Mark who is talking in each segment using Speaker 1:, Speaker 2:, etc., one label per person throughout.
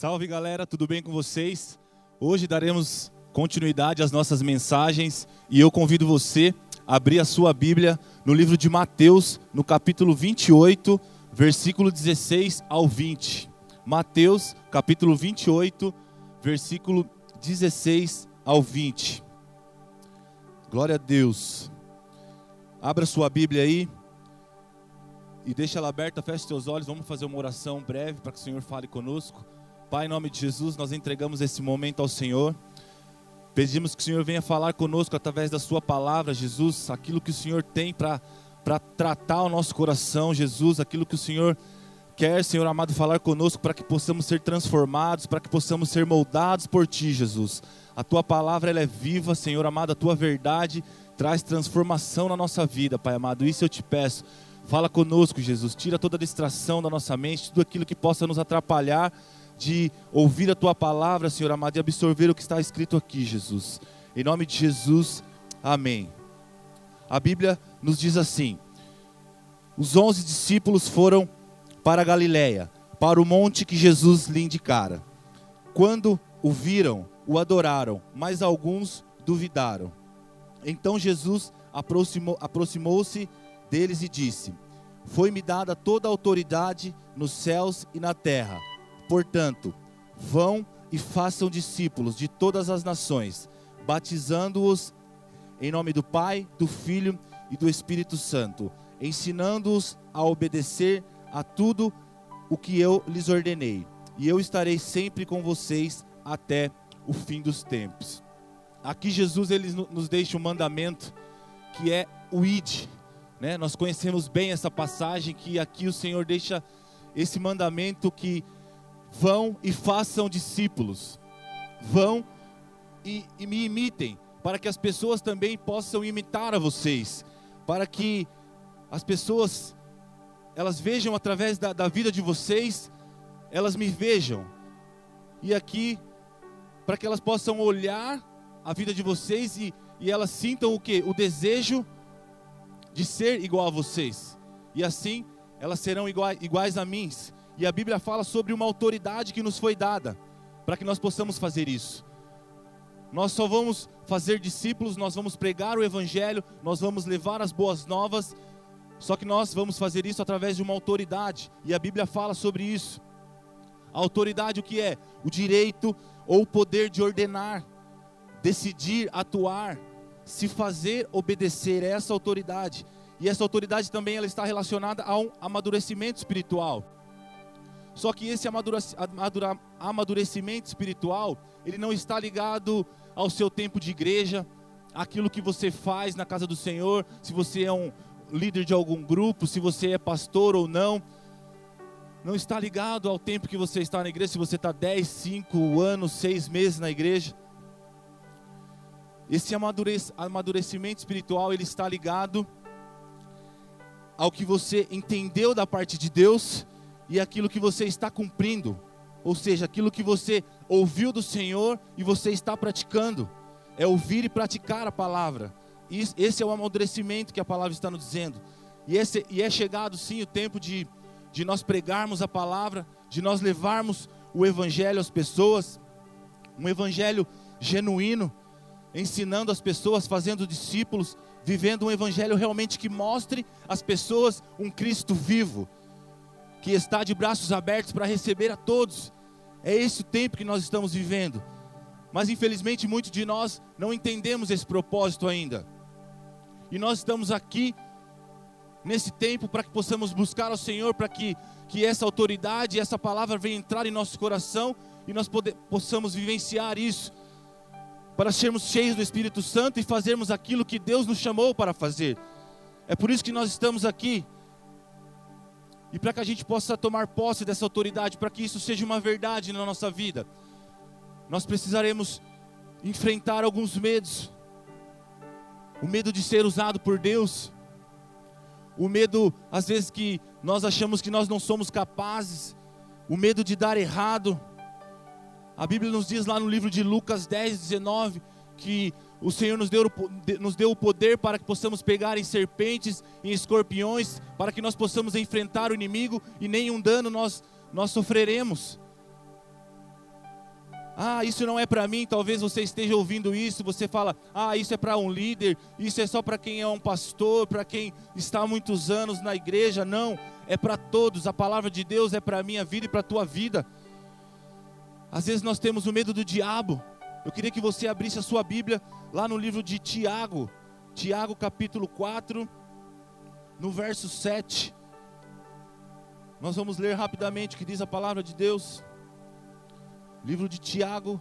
Speaker 1: Salve galera, tudo bem com vocês? Hoje daremos continuidade às nossas mensagens e eu convido você a abrir a sua Bíblia no livro de Mateus, no capítulo 28, versículo 16 ao 20. Mateus, capítulo 28, versículo 16 ao 20. Glória a Deus. Abra sua Bíblia aí e deixa ela aberta, feche seus olhos, vamos fazer uma oração breve para que o Senhor fale conosco. Pai, em nome de Jesus, nós entregamos esse momento ao Senhor. Pedimos que o Senhor venha falar conosco através da Sua palavra, Jesus, aquilo que o Senhor tem para tratar o nosso coração, Jesus, aquilo que o Senhor quer, Senhor amado, falar conosco para que possamos ser transformados, para que possamos ser moldados por Ti, Jesus. A Tua palavra ela é viva, Senhor amado, a Tua verdade traz transformação na nossa vida, Pai amado. Isso eu te peço. Fala conosco, Jesus. Tira toda a distração da nossa mente, tudo aquilo que possa nos atrapalhar de ouvir a tua palavra, Senhor amado, e absorver o que está escrito aqui, Jesus. Em nome de Jesus, amém. A Bíblia nos diz assim: os onze discípulos foram para Galiléia, para o monte que Jesus lhe indicara. Quando o viram, o adoraram, mas alguns duvidaram. Então Jesus aproximou-se aproximou deles e disse: Foi-me dada toda a autoridade nos céus e na terra. Portanto, vão e façam discípulos de todas as nações, batizando-os em nome do Pai, do Filho e do Espírito Santo, ensinando-os a obedecer a tudo o que eu lhes ordenei. E eu estarei sempre com vocês até o fim dos tempos. Aqui Jesus ele nos deixa um mandamento que é o id, né? Nós conhecemos bem essa passagem que aqui o Senhor deixa esse mandamento que Vão e façam discípulos. Vão e, e me imitem, para que as pessoas também possam imitar a vocês, para que as pessoas elas vejam através da, da vida de vocês, elas me vejam. E aqui, para que elas possam olhar a vida de vocês e, e elas sintam o que? O desejo de ser igual a vocês. E assim elas serão iguais, iguais a mim, e a Bíblia fala sobre uma autoridade que nos foi dada para que nós possamos fazer isso. Nós só vamos fazer discípulos, nós vamos pregar o Evangelho, nós vamos levar as boas novas, só que nós vamos fazer isso através de uma autoridade, e a Bíblia fala sobre isso. A autoridade, o que é? O direito ou o poder de ordenar, decidir, atuar, se fazer obedecer a essa autoridade. E essa autoridade também ela está relacionada a um amadurecimento espiritual. Só que esse amadurecimento espiritual, ele não está ligado ao seu tempo de igreja, aquilo que você faz na casa do Senhor, se você é um líder de algum grupo, se você é pastor ou não. Não está ligado ao tempo que você está na igreja, se você está 10, 5 anos, 6 meses na igreja. Esse amadurecimento espiritual, ele está ligado ao que você entendeu da parte de Deus e aquilo que você está cumprindo, ou seja, aquilo que você ouviu do Senhor e você está praticando, é ouvir e praticar a palavra. Esse é o amadurecimento que a palavra está nos dizendo. E, esse, e é chegado sim o tempo de, de nós pregarmos a palavra, de nós levarmos o evangelho às pessoas, um evangelho genuíno, ensinando as pessoas, fazendo discípulos, vivendo um evangelho realmente que mostre às pessoas um Cristo vivo, que está de braços abertos para receber a todos. É esse o tempo que nós estamos vivendo. Mas infelizmente muitos de nós não entendemos esse propósito ainda. E nós estamos aqui nesse tempo para que possamos buscar ao Senhor, para que, que essa autoridade, essa palavra venha entrar em nosso coração e nós poder, possamos vivenciar isso, para sermos cheios do Espírito Santo e fazermos aquilo que Deus nos chamou para fazer. É por isso que nós estamos aqui e para que a gente possa tomar posse dessa autoridade, para que isso seja uma verdade na nossa vida, nós precisaremos enfrentar alguns medos. O medo de ser usado por Deus, o medo, às vezes, que nós achamos que nós não somos capazes, o medo de dar errado. A Bíblia nos diz lá no livro de Lucas 10, 19, que o Senhor nos deu, nos deu o poder para que possamos pegar em serpentes, em escorpiões, para que nós possamos enfrentar o inimigo e nenhum dano nós, nós sofreremos. Ah, isso não é para mim. Talvez você esteja ouvindo isso. Você fala, ah, isso é para um líder. Isso é só para quem é um pastor, para quem está há muitos anos na igreja. Não, é para todos. A palavra de Deus é para a minha vida e para a tua vida. Às vezes nós temos o medo do diabo. Eu queria que você abrisse a sua Bíblia lá no livro de Tiago, Tiago capítulo 4, no verso 7. Nós vamos ler rapidamente o que diz a palavra de Deus. Livro de Tiago,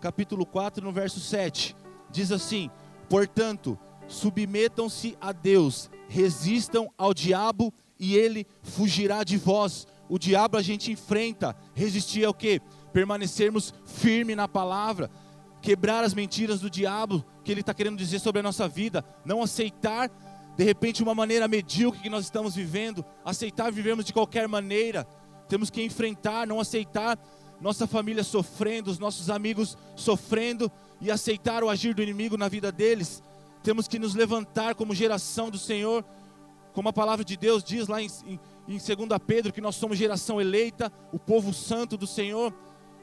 Speaker 1: capítulo 4, no verso 7. Diz assim: Portanto, submetam-se a Deus, resistam ao diabo e ele fugirá de vós. O diabo a gente enfrenta, resistir é o que? Permanecermos firme na palavra, quebrar as mentiras do diabo que ele está querendo dizer sobre a nossa vida, não aceitar de repente uma maneira medíocre que nós estamos vivendo, aceitar vivermos de qualquer maneira, temos que enfrentar, não aceitar nossa família sofrendo, os nossos amigos sofrendo e aceitar o agir do inimigo na vida deles. Temos que nos levantar como geração do Senhor, como a palavra de Deus diz lá em, em, em 2 Pedro, que nós somos geração eleita, o povo santo do Senhor,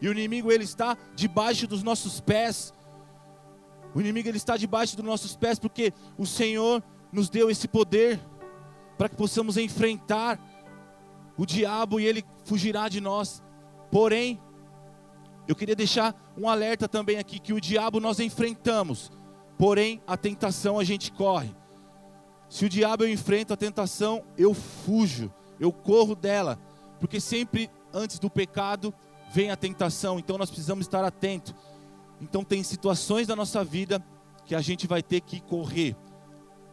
Speaker 1: e o inimigo ele está debaixo dos nossos pés. O inimigo ele está debaixo dos nossos pés porque o Senhor nos deu esse poder para que possamos enfrentar o diabo e ele fugirá de nós. Porém, eu queria deixar um alerta também aqui que o diabo nós enfrentamos, porém a tentação a gente corre. Se o diabo eu enfrento a tentação, eu fujo, eu corro dela, porque sempre antes do pecado vem a tentação, então nós precisamos estar atentos. Então tem situações da nossa vida que a gente vai ter que correr.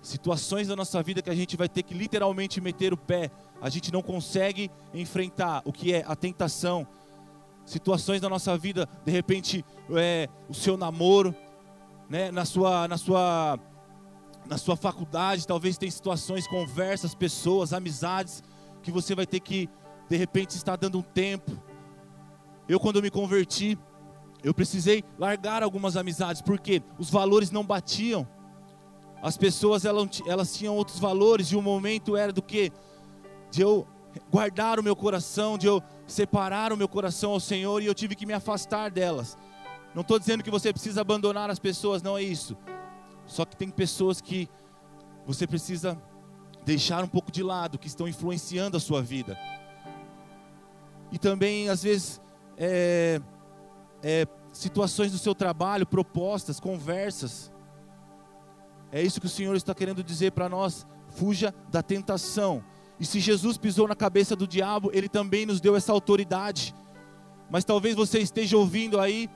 Speaker 1: Situações da nossa vida que a gente vai ter que literalmente meter o pé. A gente não consegue enfrentar o que é a tentação, situações da nossa vida, de repente é, o seu namoro, né, na sua, na sua, na sua faculdade, talvez tem situações, conversas, pessoas, amizades que você vai ter que de repente estar dando um tempo. Eu quando eu me converti, eu precisei largar algumas amizades porque os valores não batiam. As pessoas elas, elas tinham outros valores e o momento era do que de eu guardar o meu coração, de eu separar o meu coração ao Senhor e eu tive que me afastar delas. Não estou dizendo que você precisa abandonar as pessoas, não é isso. Só que tem pessoas que você precisa deixar um pouco de lado, que estão influenciando a sua vida. E também, às vezes, é, é, situações do seu trabalho, propostas, conversas. É isso que o Senhor está querendo dizer para nós. Fuja da tentação. E se Jesus pisou na cabeça do diabo, ele também nos deu essa autoridade. Mas talvez você esteja ouvindo aí,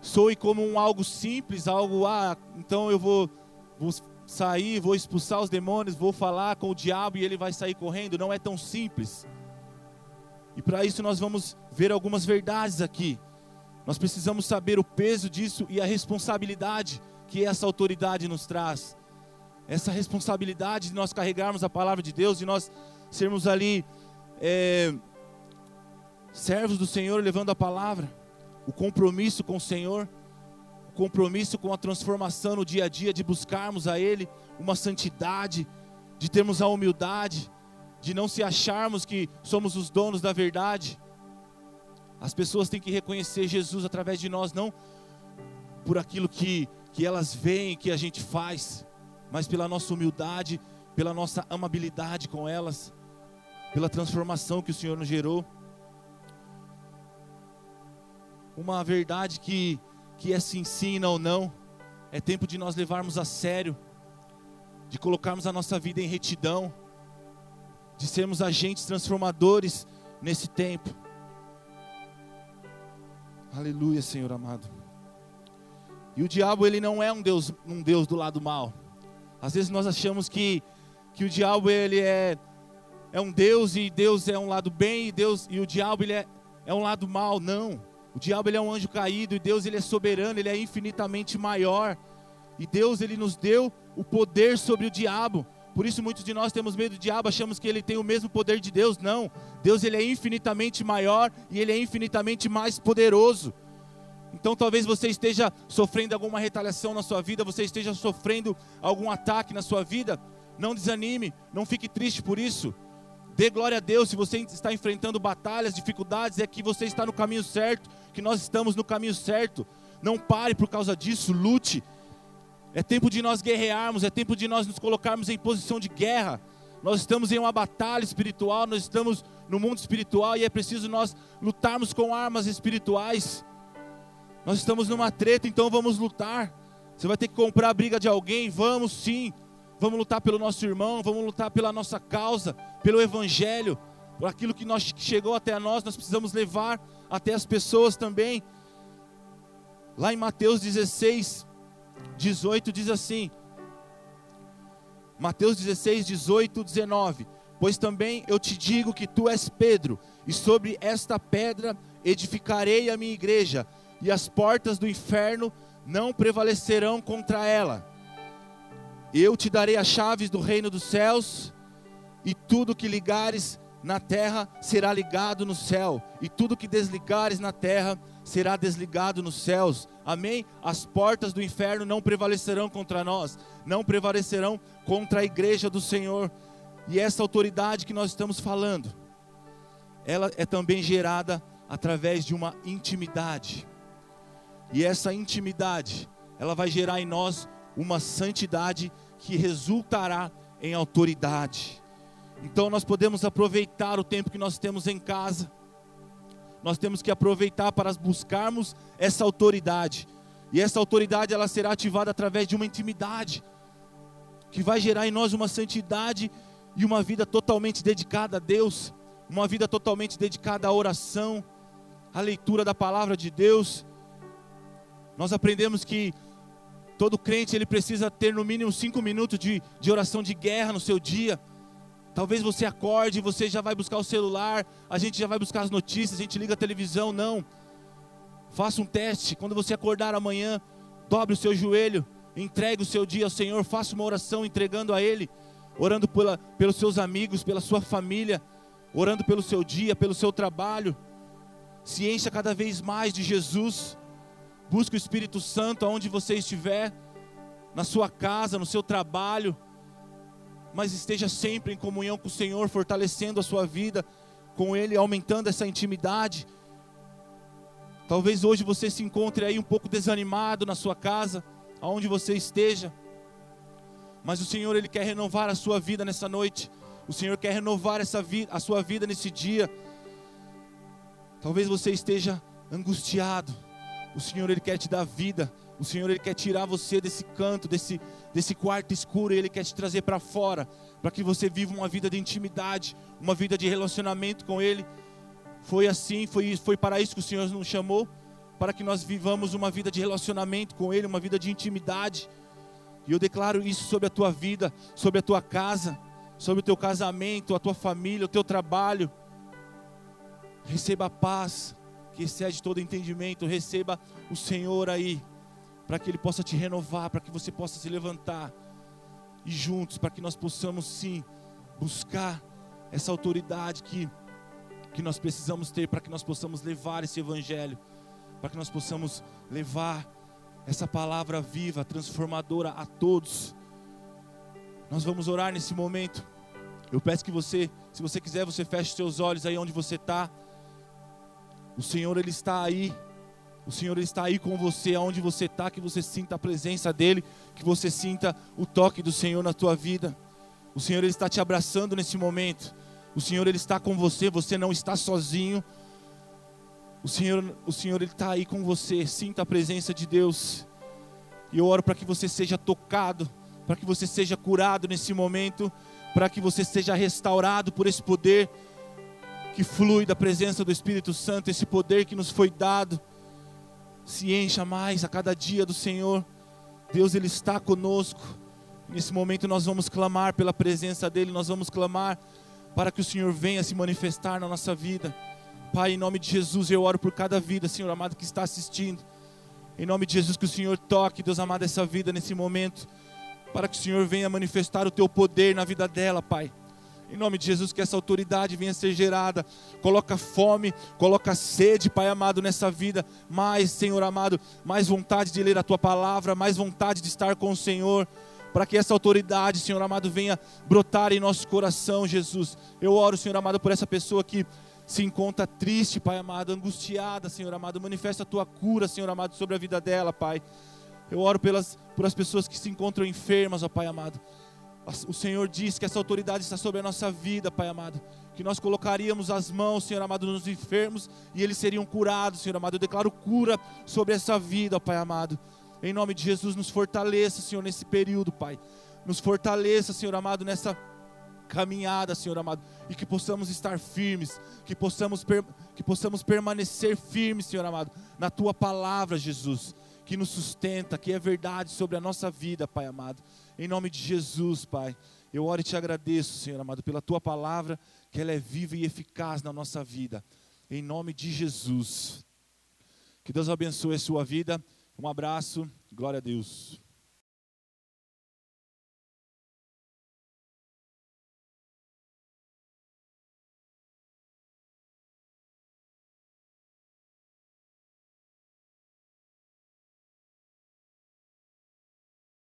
Speaker 1: soe como um algo simples, algo, ah, então eu vou, vou sair, vou expulsar os demônios, vou falar com o diabo e ele vai sair correndo. Não é tão simples. E para isso nós vamos ver algumas verdades aqui. Nós precisamos saber o peso disso e a responsabilidade que essa autoridade nos traz. Essa responsabilidade de nós carregarmos a palavra de Deus e nós sermos ali é, servos do Senhor levando a palavra, o compromisso com o Senhor, o compromisso com a transformação no dia a dia, de buscarmos a Ele uma santidade, de termos a humildade, de não se acharmos que somos os donos da verdade. As pessoas têm que reconhecer Jesus através de nós, não por aquilo que, que elas veem que a gente faz, mas pela nossa humildade, pela nossa amabilidade com elas pela transformação que o Senhor nos gerou. Uma verdade que, que é se ensina ou não, é tempo de nós levarmos a sério, de colocarmos a nossa vida em retidão, de sermos agentes transformadores nesse tempo. Aleluia, Senhor amado. E o diabo, ele não é um Deus, um Deus do lado mal. Às vezes nós achamos que, que o diabo, ele é é um Deus e Deus é um lado bem e Deus e o diabo ele é, é um lado mal. Não. O diabo ele é um anjo caído e Deus ele é soberano, ele é infinitamente maior. E Deus ele nos deu o poder sobre o diabo. Por isso muitos de nós temos medo do diabo, achamos que ele tem o mesmo poder de Deus. Não. Deus ele é infinitamente maior e ele é infinitamente mais poderoso. Então talvez você esteja sofrendo alguma retaliação na sua vida, você esteja sofrendo algum ataque na sua vida. Não desanime, não fique triste por isso. Dê glória a Deus se você está enfrentando batalhas, dificuldades, é que você está no caminho certo, que nós estamos no caminho certo. Não pare por causa disso, lute. É tempo de nós guerrearmos, é tempo de nós nos colocarmos em posição de guerra. Nós estamos em uma batalha espiritual, nós estamos no mundo espiritual e é preciso nós lutarmos com armas espirituais. Nós estamos numa treta, então vamos lutar. Você vai ter que comprar a briga de alguém? Vamos sim. Vamos lutar pelo nosso irmão, vamos lutar pela nossa causa, pelo evangelho, por aquilo que, nós, que chegou até nós, nós precisamos levar até as pessoas também. Lá em Mateus 16, 18 diz assim: Mateus 16, 18, 19. Pois também eu te digo que tu és Pedro, e sobre esta pedra edificarei a minha igreja, e as portas do inferno não prevalecerão contra ela. Eu te darei as chaves do reino dos céus, e tudo que ligares na terra será ligado no céu, e tudo que desligares na terra será desligado nos céus. Amém? As portas do inferno não prevalecerão contra nós, não prevalecerão contra a igreja do Senhor. E essa autoridade que nós estamos falando, ela é também gerada através de uma intimidade. E essa intimidade, ela vai gerar em nós uma santidade que resultará em autoridade. Então nós podemos aproveitar o tempo que nós temos em casa. Nós temos que aproveitar para buscarmos essa autoridade. E essa autoridade ela será ativada através de uma intimidade que vai gerar em nós uma santidade e uma vida totalmente dedicada a Deus, uma vida totalmente dedicada à oração, à leitura da palavra de Deus. Nós aprendemos que Todo crente ele precisa ter no mínimo cinco minutos de, de oração de guerra no seu dia. Talvez você acorde, você já vai buscar o celular, a gente já vai buscar as notícias, a gente liga a televisão, não. Faça um teste. Quando você acordar amanhã, dobre o seu joelho, entregue o seu dia ao Senhor, faça uma oração entregando a Ele, orando pela, pelos seus amigos, pela sua família, orando pelo seu dia, pelo seu trabalho. Se encha cada vez mais de Jesus. Busque o Espírito Santo aonde você estiver, na sua casa, no seu trabalho, mas esteja sempre em comunhão com o Senhor, fortalecendo a sua vida com Ele, aumentando essa intimidade. Talvez hoje você se encontre aí um pouco desanimado na sua casa, aonde você esteja. Mas o Senhor ele quer renovar a sua vida nessa noite. O Senhor quer renovar essa vida, a sua vida nesse dia. Talvez você esteja angustiado. O Senhor ele quer te dar vida. O Senhor ele quer tirar você desse canto, desse desse quarto escuro, e ele quer te trazer para fora, para que você viva uma vida de intimidade, uma vida de relacionamento com ele. Foi assim, foi foi para isso que o Senhor nos chamou, para que nós vivamos uma vida de relacionamento com ele, uma vida de intimidade. E eu declaro isso sobre a tua vida, sobre a tua casa, sobre o teu casamento, a tua família, o teu trabalho. Receba a paz, que excede todo entendimento, receba o Senhor aí, para que Ele possa te renovar, para que você possa se levantar e juntos, para que nós possamos sim buscar essa autoridade que, que nós precisamos ter, para que nós possamos levar esse Evangelho, para que nós possamos levar essa palavra viva, transformadora a todos. Nós vamos orar nesse momento. Eu peço que você, se você quiser, você feche seus olhos aí onde você está. O Senhor ele está aí. O Senhor está aí com você, aonde você está, que você sinta a presença dele, que você sinta o toque do Senhor na tua vida. O Senhor ele está te abraçando nesse momento. O Senhor ele está com você, você não está sozinho. O Senhor, o Senhor ele está aí com você. Sinta a presença de Deus. E eu oro para que você seja tocado, para que você seja curado nesse momento, para que você seja restaurado por esse poder que flui da presença do Espírito Santo, esse poder que nos foi dado, se encha mais a cada dia do Senhor. Deus, Ele está conosco. Nesse momento nós vamos clamar pela presença dEle, nós vamos clamar para que o Senhor venha se manifestar na nossa vida. Pai, em nome de Jesus, eu oro por cada vida, Senhor amado, que está assistindo. Em nome de Jesus, que o Senhor toque, Deus amado, essa vida nesse momento, para que o Senhor venha manifestar o Teu poder na vida dela, Pai. Em nome de Jesus, que essa autoridade venha ser gerada. Coloca fome, coloca sede, Pai amado, nessa vida. Mais, Senhor amado, mais vontade de ler a tua palavra, mais vontade de estar com o Senhor. para que essa autoridade, Senhor amado, venha brotar em nosso coração, Jesus. Eu oro, Senhor amado, por essa pessoa que se encontra triste, Pai amado, angustiada, Senhor amado, manifesta a tua cura, Senhor amado, sobre a vida dela, Pai. Eu oro pelas, por as pessoas que se encontram enfermas, ó Pai amado. O Senhor diz que essa autoridade está sobre a nossa vida, Pai amado. Que nós colocaríamos as mãos, Senhor amado, nos enfermos e eles seriam curados, Senhor amado. Eu declaro cura sobre essa vida, Pai amado. Em nome de Jesus, nos fortaleça, Senhor, nesse período, Pai. Nos fortaleça, Senhor amado, nessa caminhada, Senhor amado, e que possamos estar firmes, que possamos, que possamos permanecer firmes, Senhor amado, na tua palavra, Jesus, que nos sustenta, que é verdade sobre a nossa vida, Pai amado. Em nome de Jesus, Pai, eu oro e te agradeço, Senhor amado, pela tua palavra, que ela é viva e eficaz na nossa vida. Em nome de Jesus. Que Deus abençoe a sua vida. Um abraço. Glória a Deus.